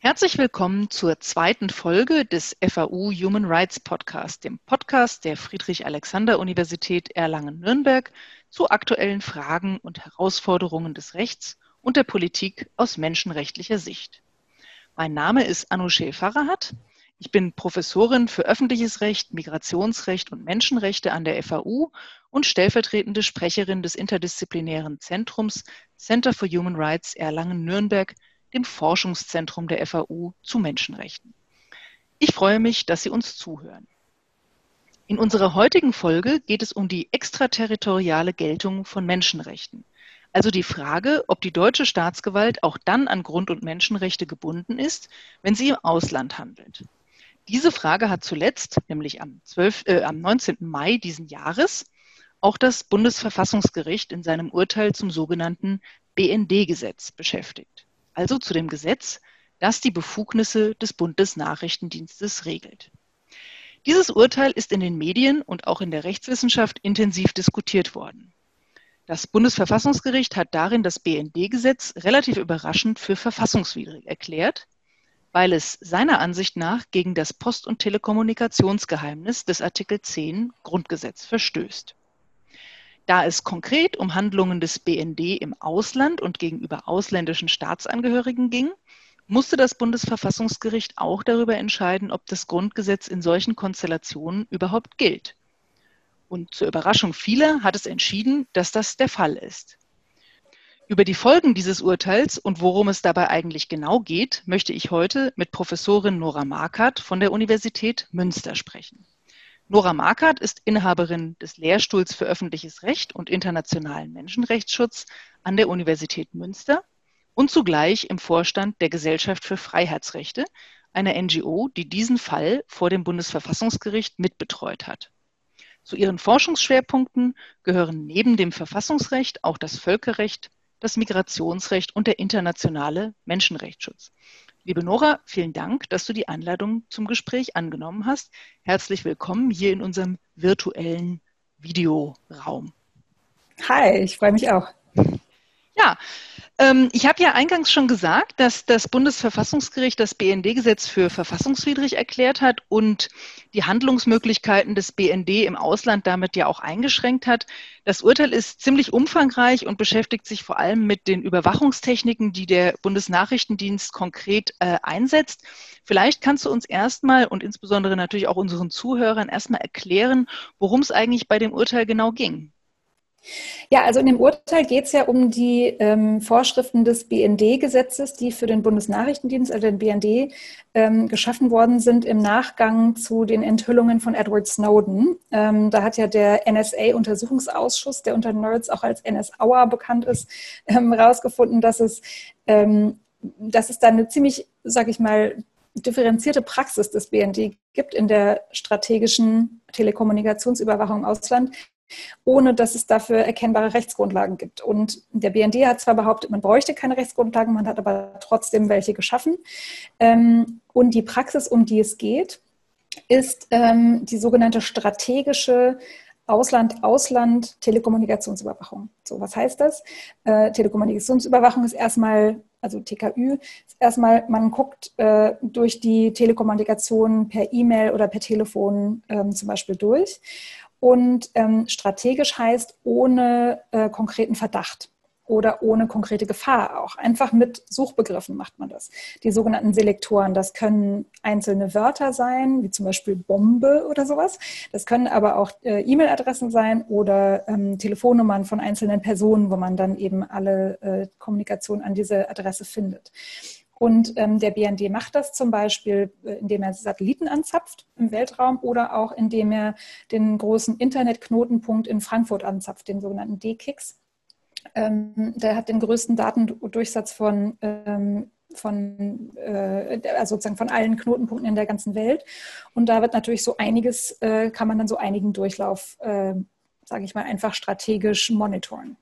Herzlich willkommen zur zweiten Folge des FAU Human Rights Podcast, dem Podcast der Friedrich-Alexander-Universität Erlangen-Nürnberg zu aktuellen Fragen und Herausforderungen des Rechts und der Politik aus menschenrechtlicher Sicht. Mein Name ist Anousheh Farahat. Ich bin Professorin für öffentliches Recht, Migrationsrecht und Menschenrechte an der FAU und stellvertretende Sprecherin des interdisziplinären Zentrums Center for Human Rights Erlangen-Nürnberg dem Forschungszentrum der FAU zu Menschenrechten. Ich freue mich, dass Sie uns zuhören. In unserer heutigen Folge geht es um die extraterritoriale Geltung von Menschenrechten, also die Frage, ob die deutsche Staatsgewalt auch dann an Grund- und Menschenrechte gebunden ist, wenn sie im Ausland handelt. Diese Frage hat zuletzt, nämlich am, 12, äh, am 19. Mai diesen Jahres, auch das Bundesverfassungsgericht in seinem Urteil zum sogenannten BND-Gesetz beschäftigt also zu dem Gesetz, das die Befugnisse des Bundesnachrichtendienstes regelt. Dieses Urteil ist in den Medien und auch in der Rechtswissenschaft intensiv diskutiert worden. Das Bundesverfassungsgericht hat darin das BND-Gesetz relativ überraschend für verfassungswidrig erklärt, weil es seiner Ansicht nach gegen das Post- und Telekommunikationsgeheimnis des Artikel 10 Grundgesetz verstößt. Da es konkret um Handlungen des BND im Ausland und gegenüber ausländischen Staatsangehörigen ging, musste das Bundesverfassungsgericht auch darüber entscheiden, ob das Grundgesetz in solchen Konstellationen überhaupt gilt. Und zur Überraschung vieler hat es entschieden, dass das der Fall ist. Über die Folgen dieses Urteils und worum es dabei eigentlich genau geht, möchte ich heute mit Professorin Nora Markert von der Universität Münster sprechen. Nora Markert ist Inhaberin des Lehrstuhls für öffentliches Recht und internationalen Menschenrechtsschutz an der Universität Münster und zugleich im Vorstand der Gesellschaft für Freiheitsrechte, einer NGO, die diesen Fall vor dem Bundesverfassungsgericht mitbetreut hat. Zu ihren Forschungsschwerpunkten gehören neben dem Verfassungsrecht auch das Völkerrecht, das Migrationsrecht und der internationale Menschenrechtsschutz. Liebe Nora, vielen Dank, dass du die Einladung zum Gespräch angenommen hast. Herzlich willkommen hier in unserem virtuellen Videoraum. Hi, ich freue mich auch. Ja, ähm, ich habe ja eingangs schon gesagt, dass das Bundesverfassungsgericht das BND-Gesetz für verfassungswidrig erklärt hat und die Handlungsmöglichkeiten des BND im Ausland damit ja auch eingeschränkt hat. Das Urteil ist ziemlich umfangreich und beschäftigt sich vor allem mit den Überwachungstechniken, die der Bundesnachrichtendienst konkret äh, einsetzt. Vielleicht kannst du uns erstmal und insbesondere natürlich auch unseren Zuhörern erstmal erklären, worum es eigentlich bei dem Urteil genau ging. Ja, also in dem Urteil geht es ja um die ähm, Vorschriften des BND-Gesetzes, die für den Bundesnachrichtendienst, also den BND, ähm, geschaffen worden sind im Nachgang zu den Enthüllungen von Edward Snowden. Ähm, da hat ja der NSA-Untersuchungsausschuss, der unter Nerds auch als NSAUer bekannt ist, herausgefunden, ähm, dass es, ähm, dass es da eine ziemlich, sag ich mal, differenzierte Praxis des BND gibt in der strategischen Telekommunikationsüberwachung im Ausland, ohne dass es dafür erkennbare Rechtsgrundlagen gibt. Und der BND hat zwar behauptet, man bräuchte keine Rechtsgrundlagen, man hat aber trotzdem welche geschaffen. Ähm, und die Praxis, um die es geht, ist ähm, die sogenannte strategische Ausland-Ausland-Telekommunikationsüberwachung. So, was heißt das? Äh, Telekommunikationsüberwachung ist erstmal, also TKÜ, ist erstmal, man guckt äh, durch die Telekommunikation per E-Mail oder per Telefon ähm, zum Beispiel durch und ähm, strategisch heißt ohne äh, konkreten Verdacht oder ohne konkrete Gefahr auch. Einfach mit Suchbegriffen macht man das. Die sogenannten Selektoren, das können einzelne Wörter sein, wie zum Beispiel Bombe oder sowas. Das können aber auch äh, E-Mail-Adressen sein oder ähm, Telefonnummern von einzelnen Personen, wo man dann eben alle äh, Kommunikation an diese Adresse findet. Und ähm, der BND macht das zum Beispiel, äh, indem er Satelliten anzapft im Weltraum oder auch indem er den großen Internetknotenpunkt in Frankfurt anzapft, den sogenannten D-Kicks. Ähm, der hat den größten Datendurchsatz von, ähm, von äh, also sozusagen von allen Knotenpunkten in der ganzen Welt. Und da wird natürlich so einiges, äh, kann man dann so einigen Durchlauf, äh, sage ich mal, einfach strategisch monitoren.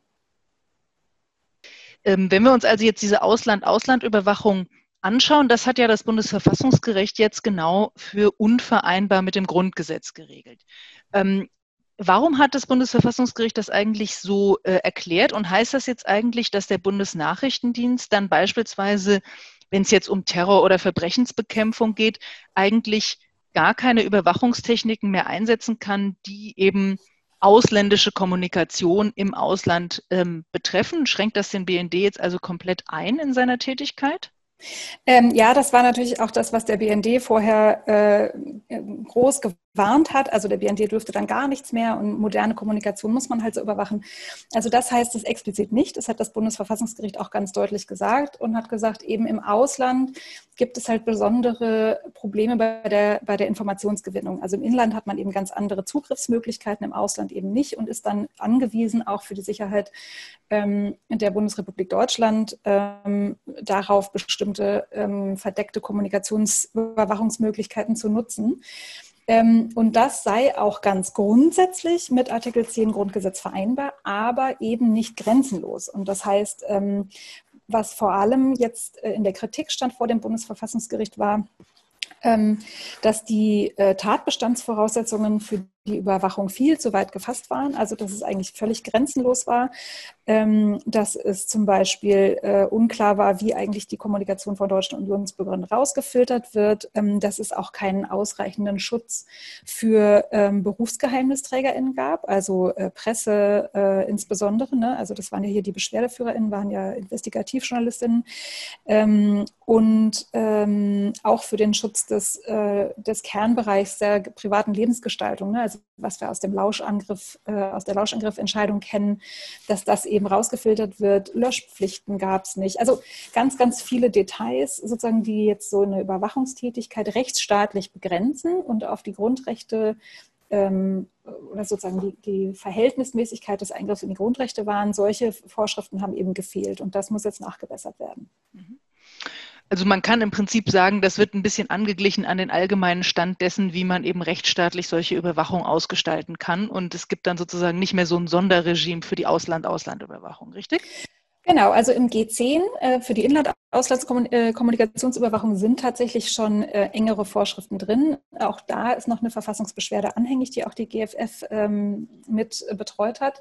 Ähm, wenn wir uns also jetzt diese Ausland-Ausland-Überwachung anschauen, das hat ja das Bundesverfassungsgericht jetzt genau für unvereinbar mit dem Grundgesetz geregelt. Ähm, warum hat das Bundesverfassungsgericht das eigentlich so äh, erklärt und heißt das jetzt eigentlich, dass der Bundesnachrichtendienst dann beispielsweise wenn es jetzt um Terror- oder Verbrechensbekämpfung geht, eigentlich gar keine Überwachungstechniken mehr einsetzen kann, die eben ausländische Kommunikation im Ausland ähm, betreffen. Schränkt das den BND jetzt also komplett ein in seiner Tätigkeit? Ähm, ja, das war natürlich auch das, was der BND vorher äh, groß gewarnt hat. Also der BND dürfte dann gar nichts mehr und moderne Kommunikation muss man halt so überwachen. Also das heißt es explizit nicht. Das hat das Bundesverfassungsgericht auch ganz deutlich gesagt und hat gesagt, eben im Ausland gibt es halt besondere Probleme bei der, bei der Informationsgewinnung. Also im Inland hat man eben ganz andere Zugriffsmöglichkeiten, im Ausland eben nicht und ist dann angewiesen, auch für die Sicherheit ähm, der Bundesrepublik Deutschland ähm, darauf bestimmte ähm, verdeckte Kommunikationsüberwachungsmöglichkeiten zu nutzen. Ähm, und das sei auch ganz grundsätzlich mit Artikel 10 Grundgesetz vereinbar, aber eben nicht grenzenlos. Und das heißt, ähm, was vor allem jetzt äh, in der Kritik stand vor dem Bundesverfassungsgericht war, ähm, dass die äh, Tatbestandsvoraussetzungen für die Überwachung viel zu weit gefasst waren, also dass es eigentlich völlig grenzenlos war, ähm, dass es zum Beispiel äh, unklar war, wie eigentlich die Kommunikation von deutschen Unionsbürgern rausgefiltert wird, ähm, dass es auch keinen ausreichenden Schutz für ähm, BerufsgeheimnisträgerInnen gab, also äh, Presse äh, insbesondere, ne? also das waren ja hier die BeschwerdeführerInnen, waren ja Investigativjournalistinnen und auch für den Schutz des, des Kernbereichs der privaten Lebensgestaltung, ne? also was wir aus dem Lauschangriff, äh, aus der Lauschangriffentscheidung kennen, dass das eben rausgefiltert wird. Löschpflichten gab es nicht. Also ganz, ganz viele Details, sozusagen, die jetzt so eine Überwachungstätigkeit rechtsstaatlich begrenzen und auf die Grundrechte ähm, oder sozusagen die, die, Verhältnismäßigkeit des Eingriffs in die Grundrechte waren. Solche Vorschriften haben eben gefehlt und das muss jetzt nachgebessert werden. Mhm. Also man kann im Prinzip sagen, das wird ein bisschen angeglichen an den allgemeinen Stand dessen, wie man eben rechtsstaatlich solche Überwachung ausgestalten kann. Und es gibt dann sozusagen nicht mehr so ein Sonderregime für die Ausland-Ausland-Überwachung, richtig? Genau, also im G10 äh, für die Inland-Auslandskommunikationsüberwachung äh, sind tatsächlich schon äh, engere Vorschriften drin. Auch da ist noch eine Verfassungsbeschwerde anhängig, die auch die GFF ähm, mit betreut hat.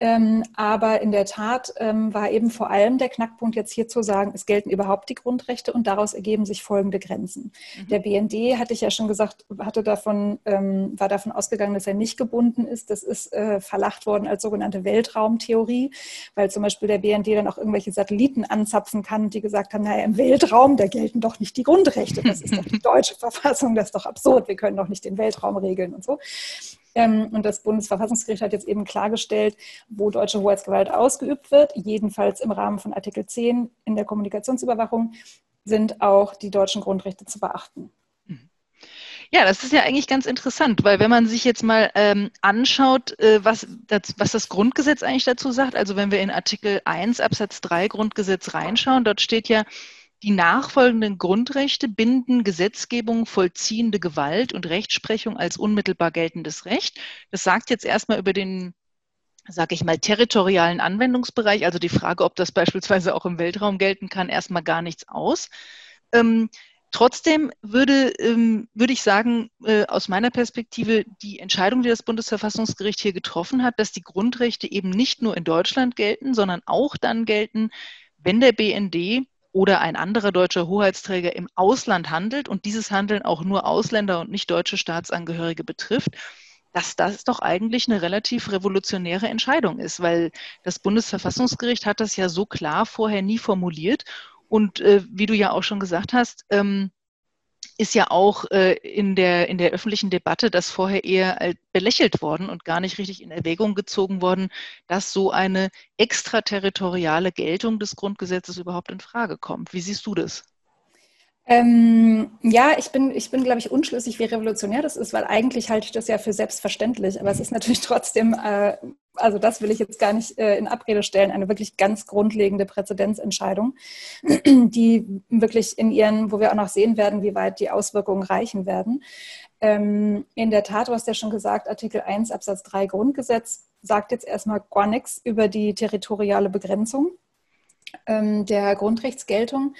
Ähm, aber in der Tat ähm, war eben vor allem der Knackpunkt jetzt hier zu sagen, es gelten überhaupt die Grundrechte und daraus ergeben sich folgende Grenzen. Mhm. Der BND, hatte ich ja schon gesagt, hatte davon, ähm, war davon ausgegangen, dass er nicht gebunden ist. Das ist äh, verlacht worden als sogenannte Weltraumtheorie, weil zum Beispiel der BND dann auch irgendwelche Satelliten anzapfen kann, die gesagt haben, naja, im Weltraum, da gelten doch nicht die Grundrechte. Das ist doch die deutsche Verfassung, das ist doch absurd, wir können doch nicht den Weltraum regeln und so. Ähm, und das Bundesverfassungsgericht hat jetzt eben klargestellt, wo deutsche Hoheitsgewalt ausgeübt wird, jedenfalls im Rahmen von Artikel 10 in der Kommunikationsüberwachung, sind auch die deutschen Grundrechte zu beachten. Ja, das ist ja eigentlich ganz interessant, weil wenn man sich jetzt mal ähm, anschaut, äh, was, das, was das Grundgesetz eigentlich dazu sagt, also wenn wir in Artikel 1 Absatz 3 Grundgesetz reinschauen, dort steht ja, die nachfolgenden Grundrechte binden Gesetzgebung, vollziehende Gewalt und Rechtsprechung als unmittelbar geltendes Recht. Das sagt jetzt erstmal über den, sage ich mal, territorialen Anwendungsbereich, also die Frage, ob das beispielsweise auch im Weltraum gelten kann, erstmal gar nichts aus. Ähm, trotzdem würde, ähm, würde ich sagen, äh, aus meiner Perspektive, die Entscheidung, die das Bundesverfassungsgericht hier getroffen hat, dass die Grundrechte eben nicht nur in Deutschland gelten, sondern auch dann gelten, wenn der BND oder ein anderer deutscher Hoheitsträger im Ausland handelt und dieses Handeln auch nur Ausländer und nicht deutsche Staatsangehörige betrifft, dass das doch eigentlich eine relativ revolutionäre Entscheidung ist, weil das Bundesverfassungsgericht hat das ja so klar vorher nie formuliert. Und äh, wie du ja auch schon gesagt hast, ähm, ist ja auch äh, in, der, in der öffentlichen Debatte das vorher eher belächelt worden und gar nicht richtig in Erwägung gezogen worden, dass so eine extraterritoriale Geltung des Grundgesetzes überhaupt in Frage kommt. Wie siehst du das? Ähm, ja, ich bin, ich bin, glaube ich, unschlüssig, wie revolutionär das ist, weil eigentlich halte ich das ja für selbstverständlich. Aber es ist natürlich trotzdem äh, also das will ich jetzt gar nicht äh, in Abrede stellen, eine wirklich ganz grundlegende Präzedenzentscheidung, die wirklich in ihren, wo wir auch noch sehen werden, wie weit die Auswirkungen reichen werden. Ähm, in der Tat, du hast ja schon gesagt, Artikel 1 Absatz 3 Grundgesetz sagt jetzt erstmal gar nichts über die territoriale Begrenzung der Grundrechtsgeltung.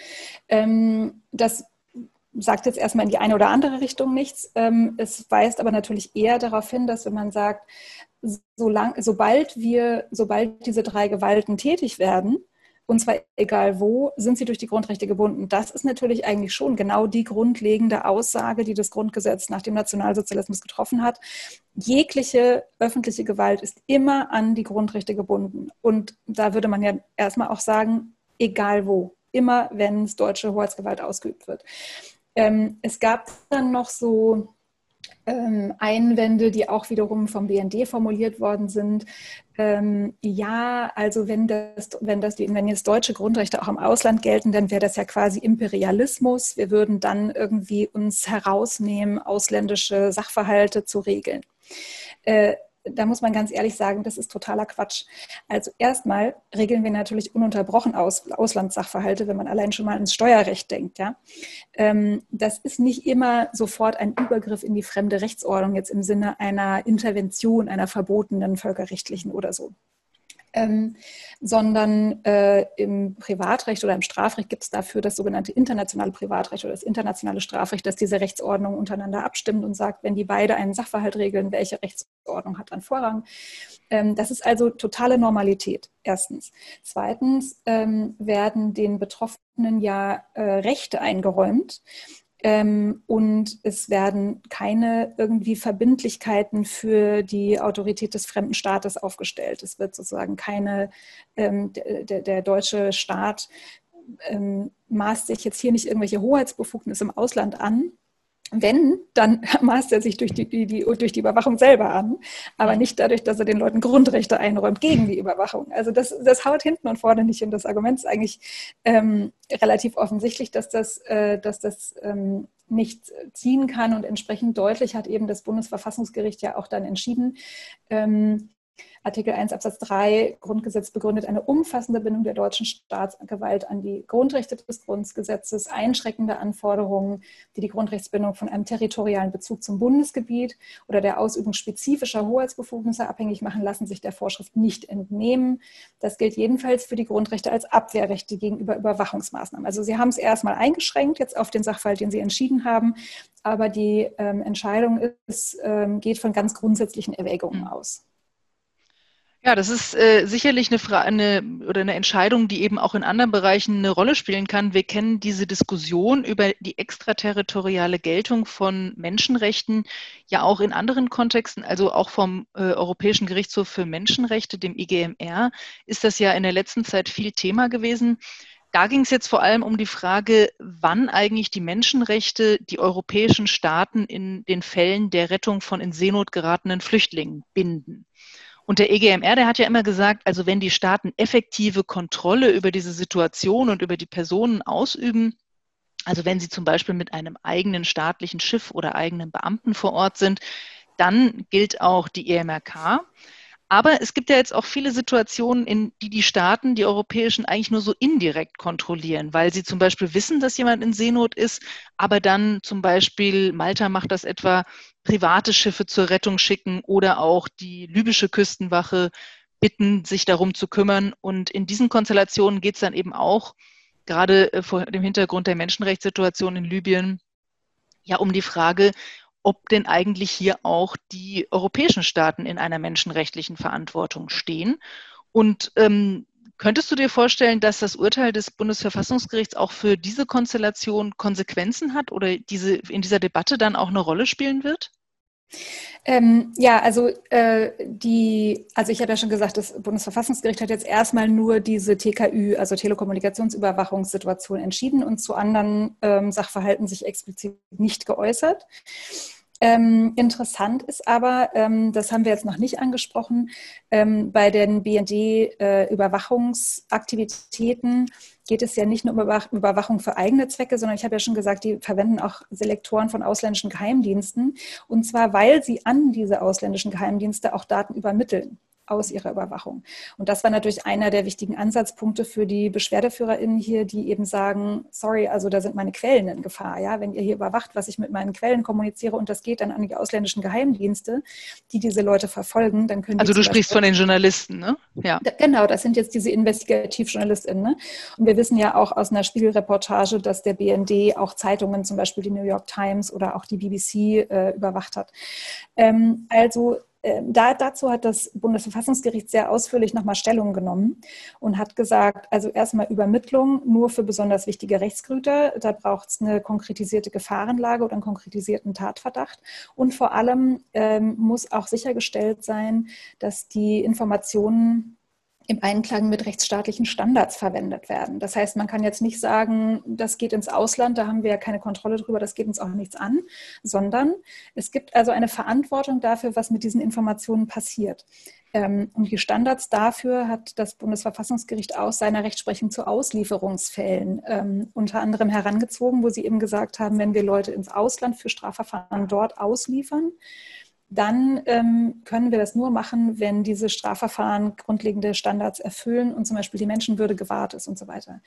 Ähm, das sagt jetzt erstmal in die eine oder andere Richtung nichts. Ähm, es weist aber natürlich eher darauf hin, dass wenn man sagt, solang, sobald wir, sobald diese drei Gewalten tätig werden, und zwar egal wo, sind sie durch die Grundrechte gebunden. Das ist natürlich eigentlich schon genau die grundlegende Aussage, die das Grundgesetz nach dem Nationalsozialismus getroffen hat. Jegliche öffentliche Gewalt ist immer an die Grundrechte gebunden. Und da würde man ja erstmal auch sagen, egal wo, immer wenn es deutsche Hoheitsgewalt ausgeübt wird. Ähm, es gab dann noch so Einwände, die auch wiederum vom BND formuliert worden sind. Ähm, ja, also wenn das, wenn das, wenn jetzt deutsche Grundrechte auch im Ausland gelten, dann wäre das ja quasi Imperialismus. Wir würden dann irgendwie uns herausnehmen, ausländische Sachverhalte zu regeln. Äh, da muss man ganz ehrlich sagen, das ist totaler Quatsch. Also erstmal regeln wir natürlich ununterbrochen Aus, Auslandssachverhalte, wenn man allein schon mal ins Steuerrecht denkt. Ja? Ähm, das ist nicht immer sofort ein Übergriff in die fremde Rechtsordnung, jetzt im Sinne einer Intervention, einer verbotenen völkerrechtlichen oder so ähm, sondern äh, im Privatrecht oder im Strafrecht gibt es dafür das sogenannte internationale Privatrecht oder das internationale Strafrecht, das diese Rechtsordnung untereinander abstimmt und sagt, wenn die beide einen Sachverhalt regeln, welche Rechtsordnung hat dann Vorrang. Ähm, das ist also totale Normalität, erstens. Zweitens ähm, werden den Betroffenen ja äh, Rechte eingeräumt ähm, und es werden keine irgendwie Verbindlichkeiten für die Autorität des fremden Staates aufgestellt. Es wird sozusagen keine, der, deutsche Staat maßt sich jetzt hier nicht irgendwelche Hoheitsbefugnisse im Ausland an, wenn, dann maßt er sich durch die, die, die, durch die Überwachung selber an, aber nicht dadurch, dass er den Leuten Grundrechte einräumt gegen die Überwachung. Also das, das haut hinten und vorne nicht hin. Das Argument ist eigentlich ähm, relativ offensichtlich, dass das, äh, dass das ähm, nicht ziehen kann und entsprechend deutlich hat eben das Bundesverfassungsgericht ja auch dann entschieden, ähm, Artikel 1 Absatz 3 Grundgesetz begründet eine umfassende Bindung der deutschen Staatsgewalt an die Grundrechte des Grundgesetzes, einschränkende Anforderungen, die die Grundrechtsbindung von einem territorialen Bezug zum Bundesgebiet oder der Ausübung spezifischer Hoheitsbefugnisse abhängig machen, lassen sich der Vorschrift nicht entnehmen. Das gilt jedenfalls für die Grundrechte als Abwehrrechte gegenüber Überwachungsmaßnahmen. Also Sie haben es erstmal eingeschränkt jetzt auf den Sachverhalt, den Sie entschieden haben, aber die ähm, Entscheidung ist, ähm, geht von ganz grundsätzlichen Erwägungen mhm. aus. Ja, das ist äh, sicherlich eine, eine, oder eine Entscheidung, die eben auch in anderen Bereichen eine Rolle spielen kann. Wir kennen diese Diskussion über die extraterritoriale Geltung von Menschenrechten ja auch in anderen Kontexten, also auch vom äh, Europäischen Gerichtshof für Menschenrechte, dem IGMR, ist das ja in der letzten Zeit viel Thema gewesen. Da ging es jetzt vor allem um die Frage, wann eigentlich die Menschenrechte die europäischen Staaten in den Fällen der Rettung von in Seenot geratenen Flüchtlingen binden. Und der EGMR, der hat ja immer gesagt, also wenn die Staaten effektive Kontrolle über diese Situation und über die Personen ausüben, also wenn sie zum Beispiel mit einem eigenen staatlichen Schiff oder eigenen Beamten vor Ort sind, dann gilt auch die EMRK. Aber es gibt ja jetzt auch viele Situationen, in die die Staaten, die europäischen, eigentlich nur so indirekt kontrollieren, weil sie zum Beispiel wissen, dass jemand in Seenot ist, aber dann zum Beispiel, Malta macht das etwa, private Schiffe zur Rettung schicken oder auch die libysche Küstenwache bitten, sich darum zu kümmern. Und in diesen Konstellationen geht es dann eben auch, gerade äh, vor dem Hintergrund der Menschenrechtssituation in Libyen, ja um die Frage, ob denn eigentlich hier auch die europäischen Staaten in einer menschenrechtlichen Verantwortung stehen. Und ähm, könntest du dir vorstellen, dass das Urteil des Bundesverfassungsgerichts auch für diese Konstellation Konsequenzen hat oder diese, in dieser Debatte dann auch eine Rolle spielen wird? Ähm, ja, also äh, die, also ich habe ja schon gesagt, das Bundesverfassungsgericht hat jetzt erstmal nur diese TKÜ, also Telekommunikationsüberwachungssituation entschieden und zu anderen ähm, Sachverhalten sich explizit nicht geäußert. Ähm, interessant ist aber, ähm, das haben wir jetzt noch nicht angesprochen, ähm, bei den BND-Überwachungsaktivitäten äh, geht es ja nicht nur um Überwachung für eigene Zwecke, sondern ich habe ja schon gesagt, die verwenden auch Selektoren von ausländischen Geheimdiensten. Und zwar, weil sie an diese ausländischen Geheimdienste auch Daten übermitteln aus ihrer Überwachung. Und das war natürlich einer der wichtigen Ansatzpunkte für die BeschwerdeführerInnen hier, die eben sagen, sorry, also da sind meine Quellen in Gefahr. Ja? Wenn ihr hier überwacht, was ich mit meinen Quellen kommuniziere und das geht dann an die ausländischen Geheimdienste, die diese Leute verfolgen, dann können Also du sprichst von den Journalisten, ne? Ja. Genau, das sind jetzt diese Investigativjournalistinnen. Ne? Und wir wissen ja auch aus einer Spiegelreportage, dass der BND auch Zeitungen, zum Beispiel die New York Times oder auch die BBC, äh, überwacht hat. Ähm, also da, dazu hat das Bundesverfassungsgericht sehr ausführlich nochmal Stellung genommen und hat gesagt, also erstmal Übermittlung nur für besonders wichtige Rechtsgüter. Da braucht es eine konkretisierte Gefahrenlage oder einen konkretisierten Tatverdacht. Und vor allem ähm, muss auch sichergestellt sein, dass die Informationen im Einklang mit rechtsstaatlichen Standards verwendet werden. Das heißt, man kann jetzt nicht sagen, das geht ins Ausland, da haben wir ja keine Kontrolle drüber, das geht uns auch nichts an, sondern es gibt also eine Verantwortung dafür, was mit diesen Informationen passiert. Ähm, und die Standards dafür hat das Bundesverfassungsgericht aus seiner Rechtsprechung zu Auslieferungsfällen ähm, unter anderem herangezogen, wo sie eben gesagt haben, wenn wir Leute ins Ausland für Strafverfahren dort ausliefern, dann ähm, können wir das nur machen, wenn diese Strafverfahren grundlegende Standards erfüllen und zum Beispiel die Menschenwürde gewahrt ist und so weiter.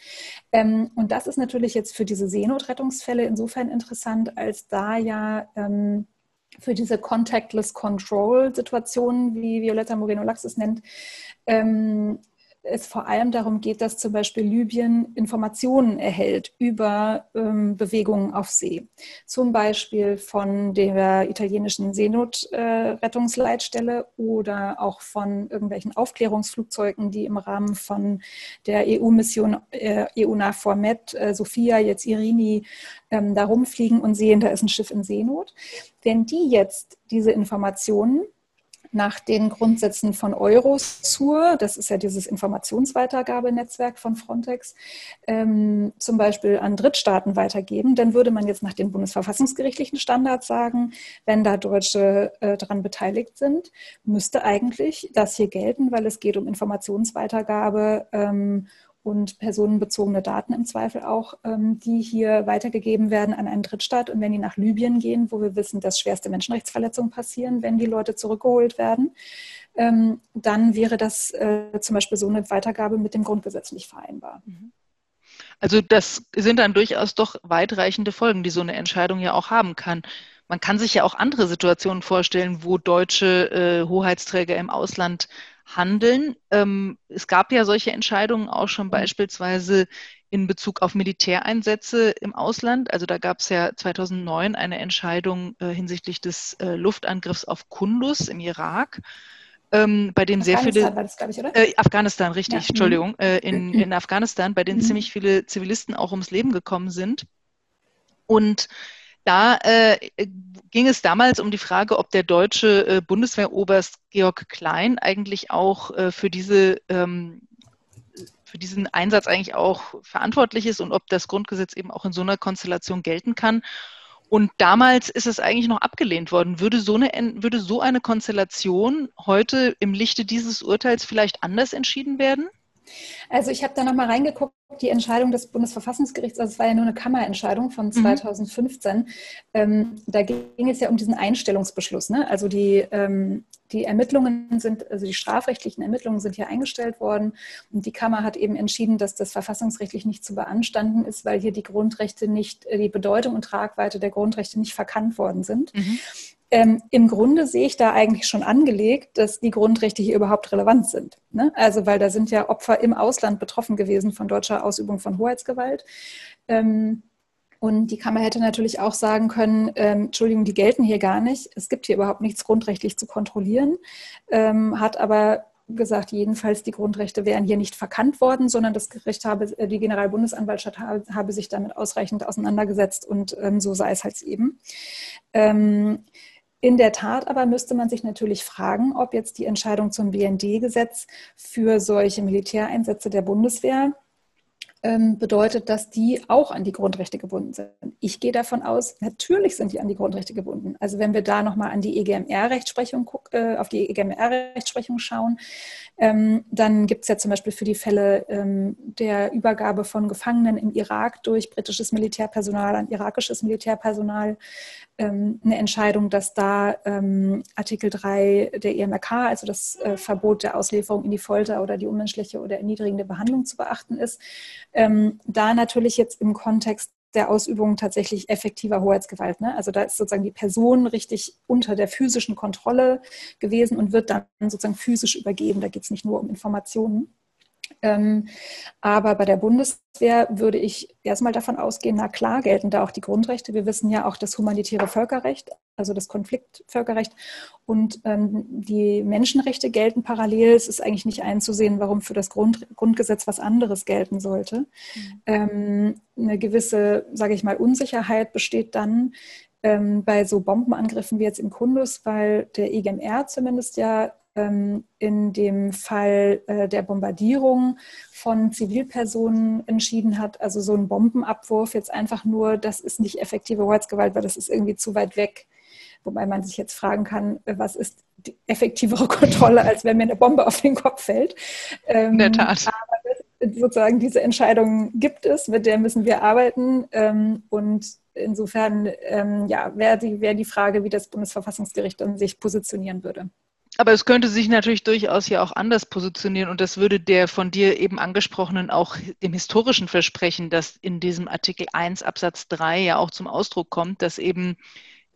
Ähm, und das ist natürlich jetzt für diese Seenotrettungsfälle insofern interessant, als da ja ähm, für diese Contactless Control Situationen, wie Violetta Moreno-Lax es nennt, ähm, es vor allem darum geht, dass zum Beispiel Libyen Informationen erhält über ähm, Bewegungen auf See. Zum Beispiel von der italienischen Seenotrettungsleitstelle äh, oder auch von irgendwelchen Aufklärungsflugzeugen, die im Rahmen von der EU-Mission äh, EU-NAVFOR Med, äh, Sophia, jetzt Irini, ähm, da rumfliegen und sehen, da ist ein Schiff in Seenot. Wenn die jetzt diese Informationen nach den Grundsätzen von Eurosur, das ist ja dieses Informationsweitergabenetzwerk von Frontex, ähm, zum Beispiel an Drittstaaten weitergeben, dann würde man jetzt nach den bundesverfassungsgerichtlichen Standards sagen, wenn da Deutsche äh, daran beteiligt sind, müsste eigentlich das hier gelten, weil es geht um Informationsweitergabe ähm, und personenbezogene Daten im Zweifel auch, ähm, die hier weitergegeben werden an einen Drittstaat. Und wenn die nach Libyen gehen, wo wir wissen, dass schwerste Menschenrechtsverletzungen passieren, wenn die Leute zurückgeholt werden, ähm, dann wäre das äh, zum Beispiel so eine Weitergabe mit dem Grundgesetz nicht vereinbar. Mhm. Also das sind dann durchaus doch weitreichende Folgen, die so eine Entscheidung ja auch haben kann. Man kann sich ja auch andere Situationen vorstellen, wo deutsche äh, Hoheitsträger im Ausland handeln. Ähm, es gab ja solche Entscheidungen auch schon mhm. beispielsweise in Bezug auf Militäreinsätze im Ausland. Also da gab es ja 2009 eine Entscheidung äh, hinsichtlich des äh, Luftangriffs auf Kundus im Irak. Ähm, bei dem sehr viele das, ich, äh, Afghanistan, richtig, ja. Entschuldigung, äh, in, in Afghanistan, bei denen mhm. ziemlich viele Zivilisten auch ums Leben gekommen sind. Und da äh, ging es damals um die Frage, ob der deutsche äh, Bundeswehroberst Georg Klein eigentlich auch äh, für diese ähm, für diesen Einsatz eigentlich auch verantwortlich ist und ob das Grundgesetz eben auch in so einer Konstellation gelten kann. Und damals ist es eigentlich noch abgelehnt worden. Würde so eine, würde so eine Konstellation heute im Lichte dieses Urteils vielleicht anders entschieden werden? Also ich habe da nochmal reingeguckt, die Entscheidung des Bundesverfassungsgerichts, also es war ja nur eine Kammerentscheidung von 2015, mhm. ähm, da ging es ja um diesen Einstellungsbeschluss. Ne? Also die, ähm, die Ermittlungen sind, also die strafrechtlichen Ermittlungen sind hier eingestellt worden und die Kammer hat eben entschieden, dass das verfassungsrechtlich nicht zu beanstanden ist, weil hier die Grundrechte nicht, die Bedeutung und Tragweite der Grundrechte nicht verkannt worden sind. Mhm. Ähm, Im Grunde sehe ich da eigentlich schon angelegt, dass die Grundrechte hier überhaupt relevant sind. Ne? Also, weil da sind ja Opfer im Ausland betroffen gewesen von deutscher Ausübung von Hoheitsgewalt. Ähm, und die Kammer hätte natürlich auch sagen können, ähm, Entschuldigung, die gelten hier gar nicht. Es gibt hier überhaupt nichts grundrechtlich zu kontrollieren, ähm, hat aber gesagt, jedenfalls die Grundrechte wären hier nicht verkannt worden, sondern das Gericht habe, äh, die Generalbundesanwaltschaft habe, habe, sich damit ausreichend auseinandergesetzt und ähm, so sei es halt eben. Ähm, in der Tat aber müsste man sich natürlich fragen, ob jetzt die Entscheidung zum BND-Gesetz für solche Militäreinsätze der Bundeswehr bedeutet, dass die auch an die Grundrechte gebunden sind. Ich gehe davon aus, natürlich sind die an die Grundrechte gebunden. Also wenn wir da nochmal an die EGMR-Rechtsprechung äh, auf die EGMR-Rechtsprechung schauen, ähm, dann gibt es ja zum Beispiel für die Fälle ähm, der Übergabe von Gefangenen im Irak durch britisches Militärpersonal an irakisches Militärpersonal ähm, eine Entscheidung, dass da ähm, Artikel 3 der EMRK, also das äh, Verbot der Auslieferung in die Folter oder die unmenschliche oder erniedrigende Behandlung zu beachten ist. Ähm, da natürlich jetzt im Kontext der Ausübung tatsächlich effektiver Hoheitsgewalt. Ne? Also da ist sozusagen die Person richtig unter der physischen Kontrolle gewesen und wird dann sozusagen physisch übergeben. Da geht es nicht nur um Informationen. Ähm, aber bei der Bundeswehr würde ich erstmal davon ausgehen, na klar, gelten da auch die Grundrechte. Wir wissen ja auch das humanitäre Völkerrecht, also das Konfliktvölkerrecht und ähm, die Menschenrechte gelten parallel. Es ist eigentlich nicht einzusehen, warum für das Grund, Grundgesetz was anderes gelten sollte. Mhm. Ähm, eine gewisse, sage ich mal, Unsicherheit besteht dann, bei so Bombenangriffen wie jetzt in Kundus, weil der EGMR zumindest ja in dem Fall äh, der Bombardierung von Zivilpersonen entschieden hat. Also so ein Bombenabwurf jetzt einfach nur, das ist nicht effektive Gewalt, weil das ist irgendwie zu weit weg. Wobei man sich jetzt fragen kann, äh, was ist die effektivere Kontrolle, als wenn mir eine Bombe auf den Kopf fällt. Ähm, in der Tat. Aber sozusagen diese Entscheidung gibt es, mit der müssen wir arbeiten. Ähm, und insofern ähm, ja, wäre die, wär die Frage, wie das Bundesverfassungsgericht dann sich positionieren würde. Aber es könnte sich natürlich durchaus ja auch anders positionieren und das würde der von dir eben angesprochenen auch dem historischen Versprechen, das in diesem Artikel 1 Absatz 3 ja auch zum Ausdruck kommt, dass eben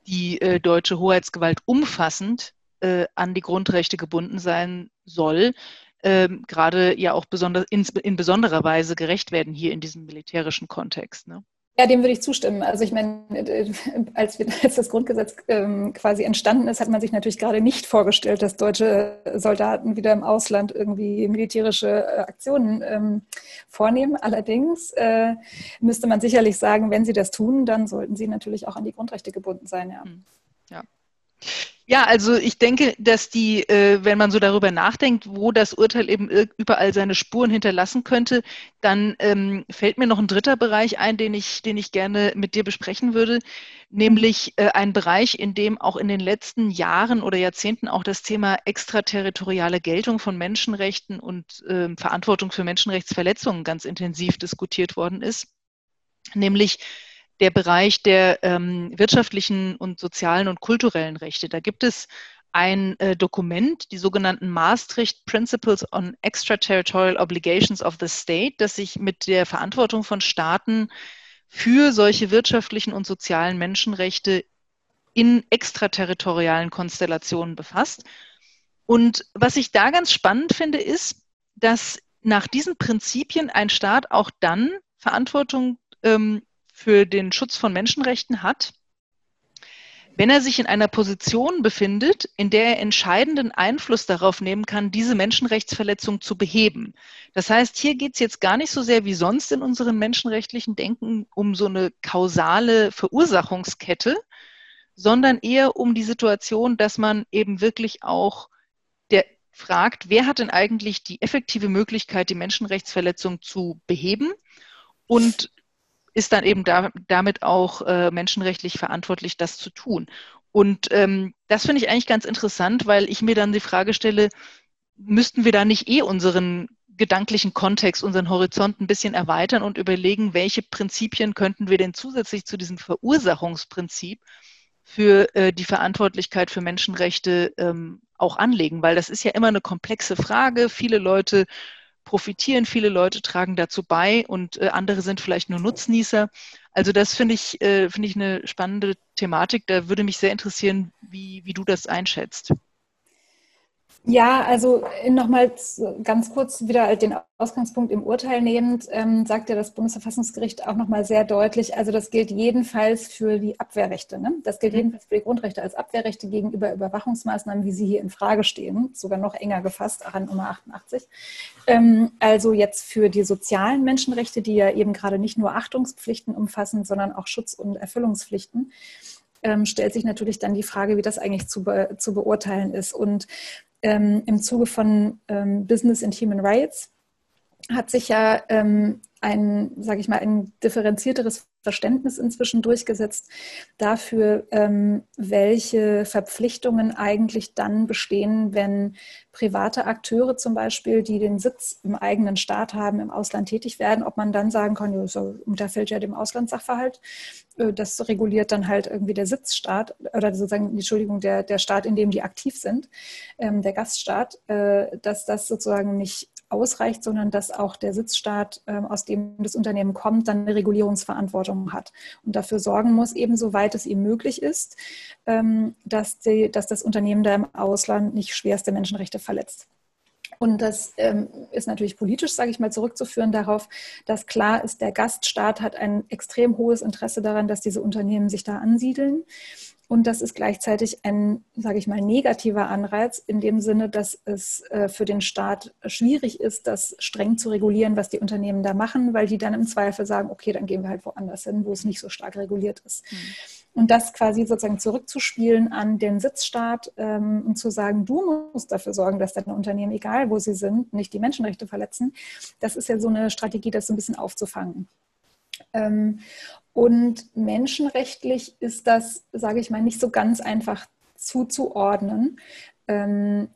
die äh, deutsche Hoheitsgewalt umfassend äh, an die Grundrechte gebunden sein soll, äh, gerade ja auch besonders in, in, besonderer Weise gerecht werden hier in diesem militärischen Kontext. Ne? Ja, dem würde ich zustimmen. Also ich meine, äh, als, wir, als das Grundgesetz ähm, quasi entstanden ist, hat man sich natürlich gerade nicht vorgestellt, dass deutsche Soldaten wieder im Ausland irgendwie militärische äh, Aktionen ähm, vornehmen. Allerdings äh, müsste man sicherlich sagen, wenn sie das tun, dann sollten sie natürlich auch an die Grundrechte gebunden sein. Ja. Hm. ja. Ja, also ich denke, dass die, äh, wenn man so darüber nachdenkt, wo das Urteil eben überall seine Spuren hinterlassen könnte, dann ähm, fällt mir noch ein dritter Bereich ein, den ich, den ich gerne mit dir besprechen würde, nämlich äh, ein Bereich, in dem auch in den letzten Jahren oder Jahrzehnten auch das Thema extraterritoriale Geltung von Menschenrechten und äh, Verantwortung für Menschenrechtsverletzungen ganz intensiv diskutiert worden ist, nämlich der Bereich der ähm, wirtschaftlichen und sozialen und kulturellen Rechte. Da gibt es ein äh, Dokument, die sogenannten Maastricht Principles on Extraterritorial Obligations of the State, das sich mit der Verantwortung von Staaten für solche wirtschaftlichen und sozialen Menschenrechte in extraterritorialen Konstellationen befasst. Und was ich da ganz spannend finde, ist, dass nach diesen Prinzipien ein Staat auch dann Verantwortung ähm, für den Schutz von Menschenrechten hat, wenn er sich in einer Position befindet, in der er entscheidenden Einfluss darauf nehmen kann, diese Menschenrechtsverletzung zu beheben. Das heißt, hier geht es jetzt gar nicht so sehr wie sonst in unserem menschenrechtlichen Denken um so eine kausale Verursachungskette, sondern eher um die Situation, dass man eben wirklich auch der fragt, wer hat denn eigentlich die effektive Möglichkeit, die Menschenrechtsverletzung zu beheben und ist dann eben da, damit auch äh, menschenrechtlich verantwortlich, das zu tun. Und ähm, das finde ich eigentlich ganz interessant, weil ich mir dann die Frage stelle, müssten wir da nicht eh unseren gedanklichen Kontext, unseren Horizont ein bisschen erweitern und überlegen, welche Prinzipien könnten wir denn zusätzlich zu diesem Verursachungsprinzip für äh, die Verantwortlichkeit für Menschenrechte ähm, auch anlegen, weil das ist ja immer eine komplexe Frage. Viele Leute profitieren viele Leute, tragen dazu bei und äh, andere sind vielleicht nur Nutznießer. Also das finde ich, äh, finde ich eine spannende Thematik. Da würde mich sehr interessieren, wie, wie du das einschätzt. Ja, also nochmal ganz kurz wieder den Ausgangspunkt im Urteil nehmend, ähm, sagt ja das Bundesverfassungsgericht auch nochmal sehr deutlich, also das gilt jedenfalls für die Abwehrrechte. Ne? Das gilt mhm. jedenfalls für die Grundrechte als Abwehrrechte gegenüber Überwachungsmaßnahmen, wie sie hier in Frage stehen, sogar noch enger gefasst, Nummer 88. Ähm, also jetzt für die sozialen Menschenrechte, die ja eben gerade nicht nur Achtungspflichten umfassen, sondern auch Schutz- und Erfüllungspflichten ähm, stellt sich natürlich dann die Frage, wie das eigentlich zu, be zu beurteilen ist. Und ähm, im Zuge von ähm, Business and Human Rights hat sich ja ähm, ein, sage ich mal, ein differenzierteres Verständnis inzwischen durchgesetzt dafür, ähm, welche Verpflichtungen eigentlich dann bestehen, wenn private Akteure zum Beispiel, die den Sitz im eigenen Staat haben, im Ausland tätig werden, ob man dann sagen kann, ja, so unterfällt ja dem Auslandssachverhalt. Äh, das reguliert dann halt irgendwie der Sitzstaat oder sozusagen, Entschuldigung, der, der Staat, in dem die aktiv sind, ähm, der Gaststaat, äh, dass das sozusagen nicht ausreicht, sondern dass auch der Sitzstaat, ähm, aus dem das Unternehmen kommt, dann eine Regulierungsverantwortung hat und dafür sorgen muss, eben soweit es ihm möglich ist, ähm, dass, die, dass das Unternehmen da im Ausland nicht schwerste Menschenrechte verletzt. Und das ähm, ist natürlich politisch, sage ich mal, zurückzuführen darauf, dass klar ist, der Gaststaat hat ein extrem hohes Interesse daran, dass diese Unternehmen sich da ansiedeln. Und das ist gleichzeitig ein, sage ich mal, negativer Anreiz in dem Sinne, dass es äh, für den Staat schwierig ist, das streng zu regulieren, was die Unternehmen da machen, weil die dann im Zweifel sagen, okay, dann gehen wir halt woanders hin, wo es nicht so stark reguliert ist. Mhm. Und das quasi sozusagen zurückzuspielen an den Sitzstaat ähm, und zu sagen, du musst dafür sorgen, dass deine Unternehmen, egal wo sie sind, nicht die Menschenrechte verletzen, das ist ja so eine Strategie, das so ein bisschen aufzufangen. Ähm, und menschenrechtlich ist das, sage ich mal, nicht so ganz einfach zuzuordnen. Ähm,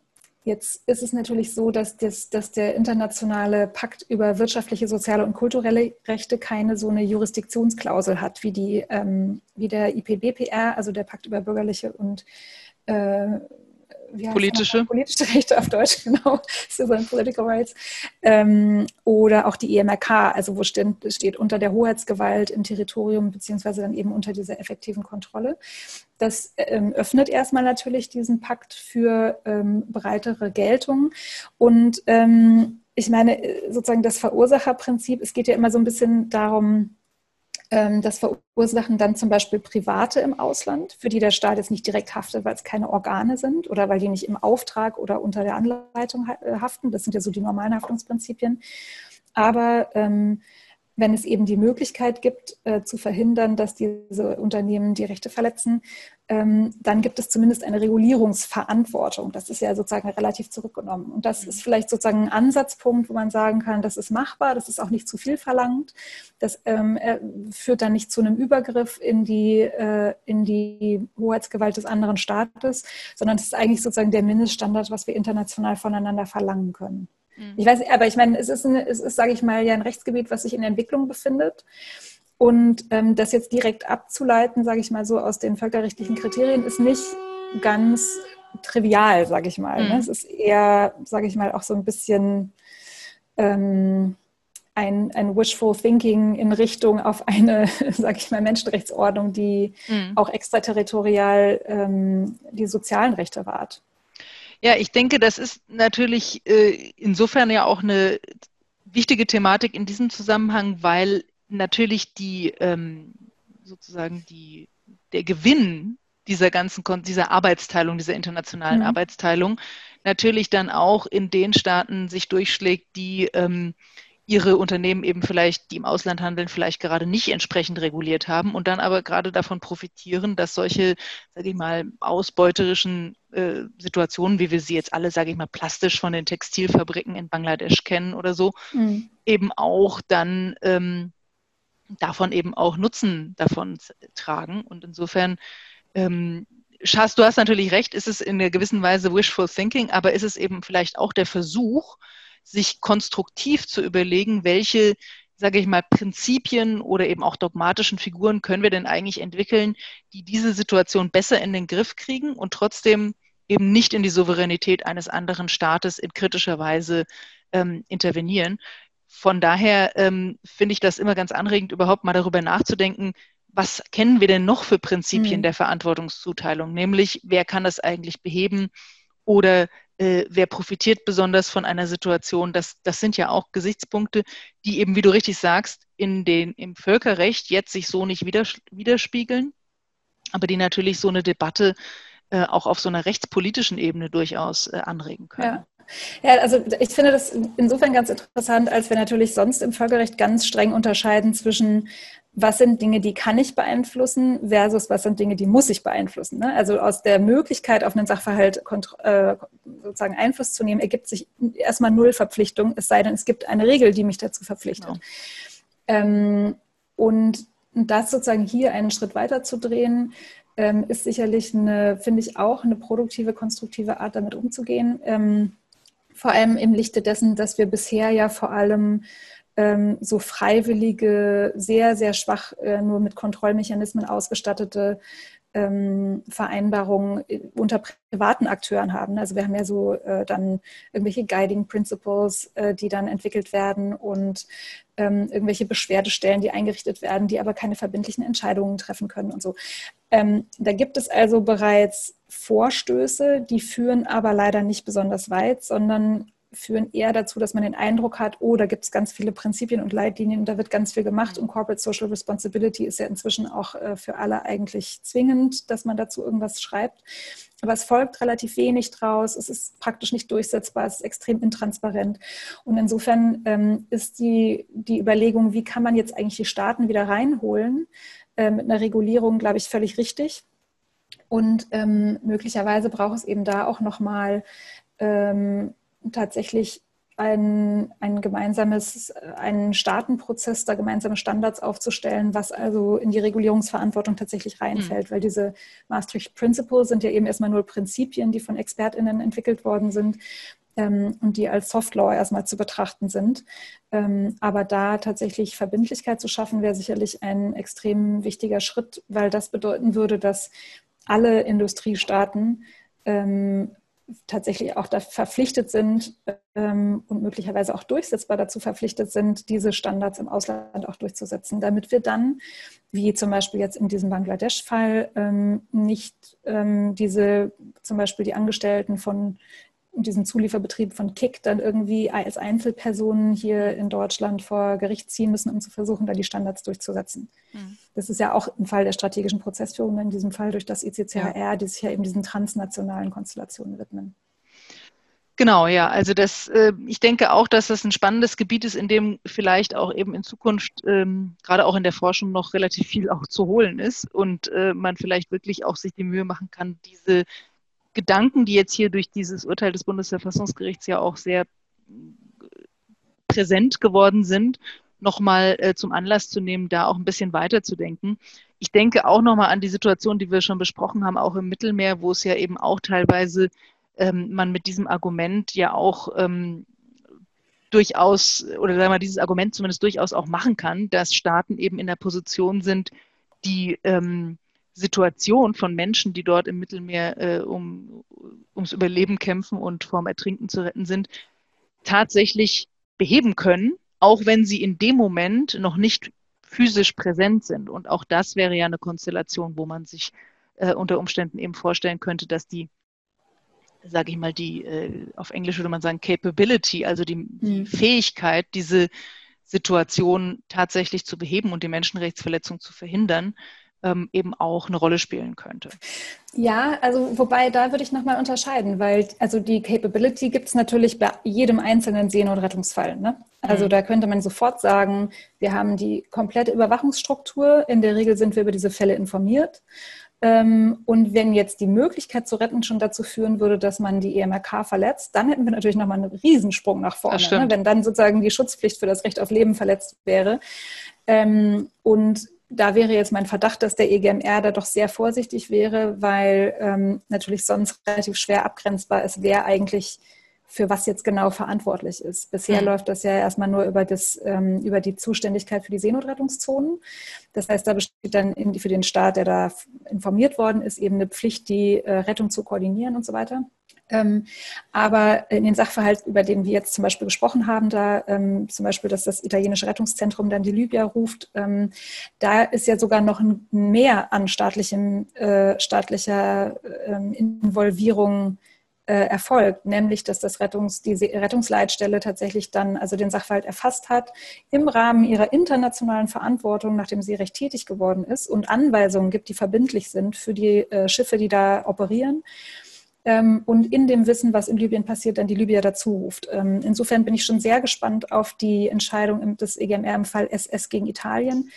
jetzt ist es natürlich so, dass, das, dass der internationale Pakt über wirtschaftliche, soziale und kulturelle Rechte keine so eine Jurisdiktionsklausel hat wie, die, ähm, wie der IPBPR, also der Pakt über bürgerliche und äh, politische. politische Rechte auf Deutsch, genau, Civil Political Rights. Ähm, oder auch die EMRK, also wo steht, steht unter der Hoheitsgewalt im Territorium, beziehungsweise dann eben unter dieser effektiven Kontrolle. Das ähm, öffnet erstmal natürlich diesen Pakt für ähm, breitere Geltung. Und ähm, ich meine, äh, sozusagen das Verursacherprinzip, es geht ja immer so ein bisschen darum, das verursachen dann zum Beispiel Private im Ausland, für die der Staat jetzt nicht direkt haftet, weil es keine Organe sind oder weil die nicht im Auftrag oder unter der Anleitung äh, haften. Das sind ja so die normalen Haftungsprinzipien. Aber ähm, wenn es eben die Möglichkeit gibt, äh, zu verhindern, dass diese Unternehmen die Rechte verletzen, ähm, dann gibt es zumindest eine Regulierungsverantwortung. Das ist ja sozusagen relativ zurückgenommen. Und das ist vielleicht sozusagen ein Ansatzpunkt, wo man sagen kann, das ist machbar, das ist auch nicht zu viel verlangt. Das ähm, führt dann nicht zu einem Übergriff in die, äh, in die Hoheitsgewalt des anderen Staates, sondern es ist eigentlich sozusagen der Mindeststandard, was wir international voneinander verlangen können. Mhm. Ich weiß, aber ich meine, es ist, eine, es ist, sage ich mal, ja ein Rechtsgebiet, was sich in Entwicklung befindet. Und ähm, das jetzt direkt abzuleiten, sage ich mal so, aus den völkerrechtlichen Kriterien, ist nicht ganz trivial, sage ich mal. Ne? Mhm. Ne? Es ist eher, sage ich mal, auch so ein bisschen ähm, ein, ein Wishful Thinking in Richtung auf eine, sage ich mal, Menschenrechtsordnung, die mhm. auch extraterritorial ähm, die sozialen Rechte wahrt. Ja, ich denke, das ist natürlich äh, insofern ja auch eine wichtige Thematik in diesem Zusammenhang, weil natürlich die ähm, sozusagen die, der Gewinn dieser ganzen dieser Arbeitsteilung, dieser internationalen mhm. Arbeitsteilung natürlich dann auch in den Staaten sich durchschlägt, die ähm, ihre Unternehmen eben vielleicht, die im Ausland handeln, vielleicht gerade nicht entsprechend reguliert haben und dann aber gerade davon profitieren, dass solche, sage ich mal, ausbeuterischen äh, Situationen, wie wir sie jetzt alle, sage ich mal, plastisch von den Textilfabriken in Bangladesch kennen oder so, mhm. eben auch dann ähm, davon eben auch Nutzen davon tragen. Und insofern ähm, Schas, du hast natürlich recht, ist es in einer gewissen Weise wishful thinking, aber ist es eben vielleicht auch der Versuch, sich konstruktiv zu überlegen, welche, sage ich mal, Prinzipien oder eben auch dogmatischen Figuren können wir denn eigentlich entwickeln, die diese Situation besser in den Griff kriegen und trotzdem eben nicht in die Souveränität eines anderen Staates in kritischer Weise ähm, intervenieren. Von daher ähm, finde ich das immer ganz anregend, überhaupt mal darüber nachzudenken, was kennen wir denn noch für Prinzipien mhm. der Verantwortungszuteilung? Nämlich, wer kann das eigentlich beheben? Oder äh, wer profitiert besonders von einer Situation? Das, das sind ja auch Gesichtspunkte, die eben, wie du richtig sagst, in den, im Völkerrecht jetzt sich so nicht widerspiegeln, aber die natürlich so eine Debatte äh, auch auf so einer rechtspolitischen Ebene durchaus äh, anregen können. Ja. Ja, also ich finde das insofern ganz interessant, als wir natürlich sonst im Völkerrecht ganz streng unterscheiden zwischen was sind Dinge, die kann ich beeinflussen versus was sind Dinge, die muss ich beeinflussen. Ne? Also aus der Möglichkeit, auf einen Sachverhalt äh, sozusagen Einfluss zu nehmen, ergibt sich erstmal null Verpflichtung, es sei denn, es gibt eine Regel, die mich dazu verpflichtet. Genau. Ähm, und das sozusagen hier einen Schritt weiter zu drehen, ähm, ist sicherlich eine, finde ich auch, eine produktive, konstruktive Art, damit umzugehen. Ähm, vor allem im Lichte dessen, dass wir bisher ja vor allem ähm, so freiwillige, sehr, sehr schwach äh, nur mit Kontrollmechanismen ausgestattete ähm, Vereinbarungen äh, unter privaten Akteuren haben. Also wir haben ja so äh, dann irgendwelche Guiding Principles, äh, die dann entwickelt werden und ähm, irgendwelche Beschwerdestellen, die eingerichtet werden, die aber keine verbindlichen Entscheidungen treffen können und so. Ähm, da gibt es also bereits Vorstöße, die führen aber leider nicht besonders weit, sondern führen eher dazu, dass man den Eindruck hat, oh, da gibt es ganz viele Prinzipien und Leitlinien und da wird ganz viel gemacht. Und Corporate Social Responsibility ist ja inzwischen auch äh, für alle eigentlich zwingend, dass man dazu irgendwas schreibt. Aber es folgt relativ wenig draus. Es ist praktisch nicht durchsetzbar. Es ist extrem intransparent. Und insofern ähm, ist die, die Überlegung, wie kann man jetzt eigentlich die Staaten wieder reinholen, äh, mit einer Regulierung, glaube ich, völlig richtig. Und ähm, möglicherweise braucht es eben da auch nochmal ähm, tatsächlich ein, ein gemeinsames, einen Staatenprozess, da gemeinsame Standards aufzustellen, was also in die Regulierungsverantwortung tatsächlich reinfällt, mhm. weil diese Maastricht Principles sind ja eben erstmal nur Prinzipien, die von ExpertInnen entwickelt worden sind ähm, und die als Soft Law erstmal zu betrachten sind. Ähm, aber da tatsächlich Verbindlichkeit zu schaffen, wäre sicherlich ein extrem wichtiger Schritt, weil das bedeuten würde, dass alle Industriestaaten ähm, tatsächlich auch da verpflichtet sind ähm, und möglicherweise auch durchsetzbar dazu verpflichtet sind, diese Standards im Ausland auch durchzusetzen, damit wir dann, wie zum Beispiel jetzt in diesem Bangladesch-Fall, ähm, nicht ähm, diese zum Beispiel die Angestellten von diesen Zulieferbetrieb von Kick dann irgendwie als Einzelpersonen hier in Deutschland vor Gericht ziehen müssen, um zu versuchen, da die Standards durchzusetzen. Mhm. Das ist ja auch ein Fall der strategischen Prozessführung, in diesem Fall durch das ICCHR, ja. die sich ja eben diesen transnationalen Konstellationen widmen. Genau, ja. Also das, äh, ich denke auch, dass das ein spannendes Gebiet ist, in dem vielleicht auch eben in Zukunft, ähm, gerade auch in der Forschung, noch relativ viel auch zu holen ist und äh, man vielleicht wirklich auch sich die Mühe machen kann, diese Gedanken, die jetzt hier durch dieses Urteil des Bundesverfassungsgerichts ja auch sehr präsent geworden sind, nochmal äh, zum Anlass zu nehmen, da auch ein bisschen weiterzudenken. Ich denke auch nochmal an die Situation, die wir schon besprochen haben, auch im Mittelmeer, wo es ja eben auch teilweise ähm, man mit diesem Argument ja auch ähm, durchaus, oder sagen wir mal, dieses Argument zumindest durchaus auch machen kann, dass Staaten eben in der Position sind, die ähm, Situation von Menschen, die dort im Mittelmeer äh, um, ums Überleben kämpfen und vorm Ertrinken zu retten sind, tatsächlich beheben können, auch wenn sie in dem Moment noch nicht physisch präsent sind. Und auch das wäre ja eine Konstellation, wo man sich äh, unter Umständen eben vorstellen könnte, dass die, sage ich mal, die, äh, auf Englisch würde man sagen, Capability, also die, die mhm. Fähigkeit, diese Situation tatsächlich zu beheben und die Menschenrechtsverletzung zu verhindern, ähm, eben auch eine Rolle spielen könnte. Ja, also wobei da würde ich nochmal unterscheiden, weil also die Capability gibt es natürlich bei jedem einzelnen Seenotrettungsfall. Ne? Also mhm. da könnte man sofort sagen, wir haben die komplette Überwachungsstruktur, in der Regel sind wir über diese Fälle informiert. Ähm, und wenn jetzt die Möglichkeit zu retten schon dazu führen würde, dass man die EMRK verletzt, dann hätten wir natürlich nochmal einen Riesensprung nach vorne, ne? wenn dann sozusagen die Schutzpflicht für das Recht auf Leben verletzt wäre. Ähm, und da wäre jetzt mein Verdacht, dass der EGMR da doch sehr vorsichtig wäre, weil ähm, natürlich sonst relativ schwer abgrenzbar ist, wer eigentlich für was jetzt genau verantwortlich ist. Bisher mhm. läuft das ja erstmal nur über, das, ähm, über die Zuständigkeit für die Seenotrettungszonen. Das heißt, da besteht dann in, für den Staat, der da informiert worden ist, eben eine Pflicht, die äh, Rettung zu koordinieren und so weiter. Ähm, aber in den Sachverhalt, über den wir jetzt zum Beispiel gesprochen haben, da ähm, zum Beispiel, dass das italienische Rettungszentrum dann die Libya ruft, ähm, da ist ja sogar noch mehr an staatlichem, äh, staatlicher Involvierung äh, erfolgt, nämlich dass das Rettungs, diese Rettungsleitstelle tatsächlich dann also den Sachverhalt erfasst hat im Rahmen ihrer internationalen Verantwortung, nachdem sie recht tätig geworden ist und Anweisungen gibt, die verbindlich sind für die äh, Schiffe, die da operieren und in dem Wissen, was in Libyen passiert, dann die Libyer dazu ruft. Ähm, insofern bin ich schon sehr gespannt auf die Entscheidung des EGMR im Fall SS gegen Italien,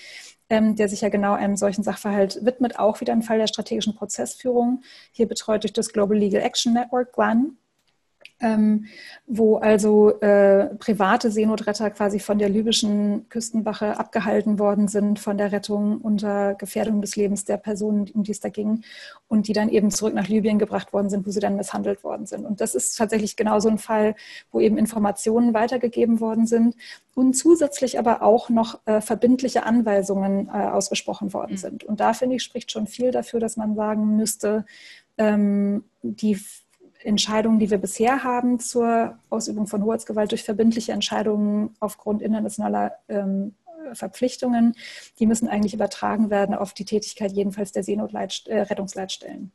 ähm, der sich ja genau einem solchen Sachverhalt widmet, auch wieder ein Fall der strategischen Prozessführung, hier betreut durch das Global Legal Action Network, GLAN ähm, wo also äh, private Seenotretter quasi von der libyschen Küstenwache abgehalten worden sind von der Rettung unter Gefährdung des Lebens der Personen, um die es da ging, und die dann eben zurück nach Libyen gebracht worden sind, wo sie dann misshandelt worden sind. Und das ist tatsächlich genau so ein Fall, wo eben Informationen weitergegeben worden sind und zusätzlich aber auch noch äh, verbindliche Anweisungen äh, ausgesprochen worden mhm. sind. Und da finde ich, spricht schon viel dafür, dass man sagen müsste, ähm, die Entscheidungen, die wir bisher haben zur Ausübung von Hoheitsgewalt durch verbindliche Entscheidungen aufgrund internationaler ähm, Verpflichtungen, die müssen eigentlich übertragen werden auf die Tätigkeit jedenfalls der Seenotrettungsleitstellen.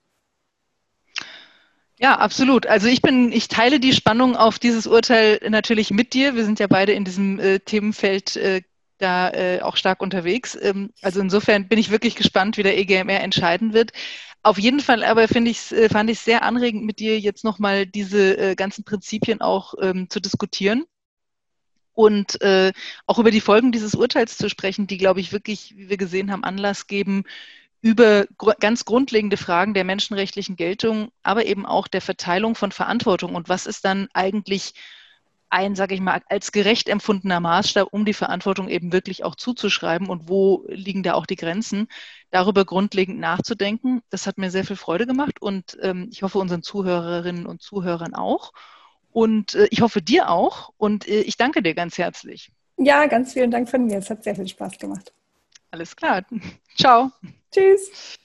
Ja, absolut. Also ich bin, ich teile die Spannung auf dieses Urteil natürlich mit dir. Wir sind ja beide in diesem äh, Themenfeld äh, da äh, auch stark unterwegs. Ähm, also insofern bin ich wirklich gespannt, wie der EGMR entscheiden wird. Auf jeden Fall aber finde ich, äh, fand ich sehr anregend, mit dir jetzt nochmal diese äh, ganzen Prinzipien auch ähm, zu diskutieren und äh, auch über die Folgen dieses Urteils zu sprechen, die, glaube ich, wirklich, wie wir gesehen haben, Anlass geben, über gr ganz grundlegende Fragen der menschenrechtlichen Geltung, aber eben auch der Verteilung von Verantwortung und was ist dann eigentlich ein, sage ich mal, als gerecht empfundener Maßstab, um die Verantwortung eben wirklich auch zuzuschreiben und wo liegen da auch die Grenzen, darüber grundlegend nachzudenken. Das hat mir sehr viel Freude gemacht und ähm, ich hoffe unseren Zuhörerinnen und Zuhörern auch. Und äh, ich hoffe dir auch und äh, ich danke dir ganz herzlich. Ja, ganz vielen Dank von mir. Es hat sehr viel Spaß gemacht. Alles klar. Ciao. Tschüss.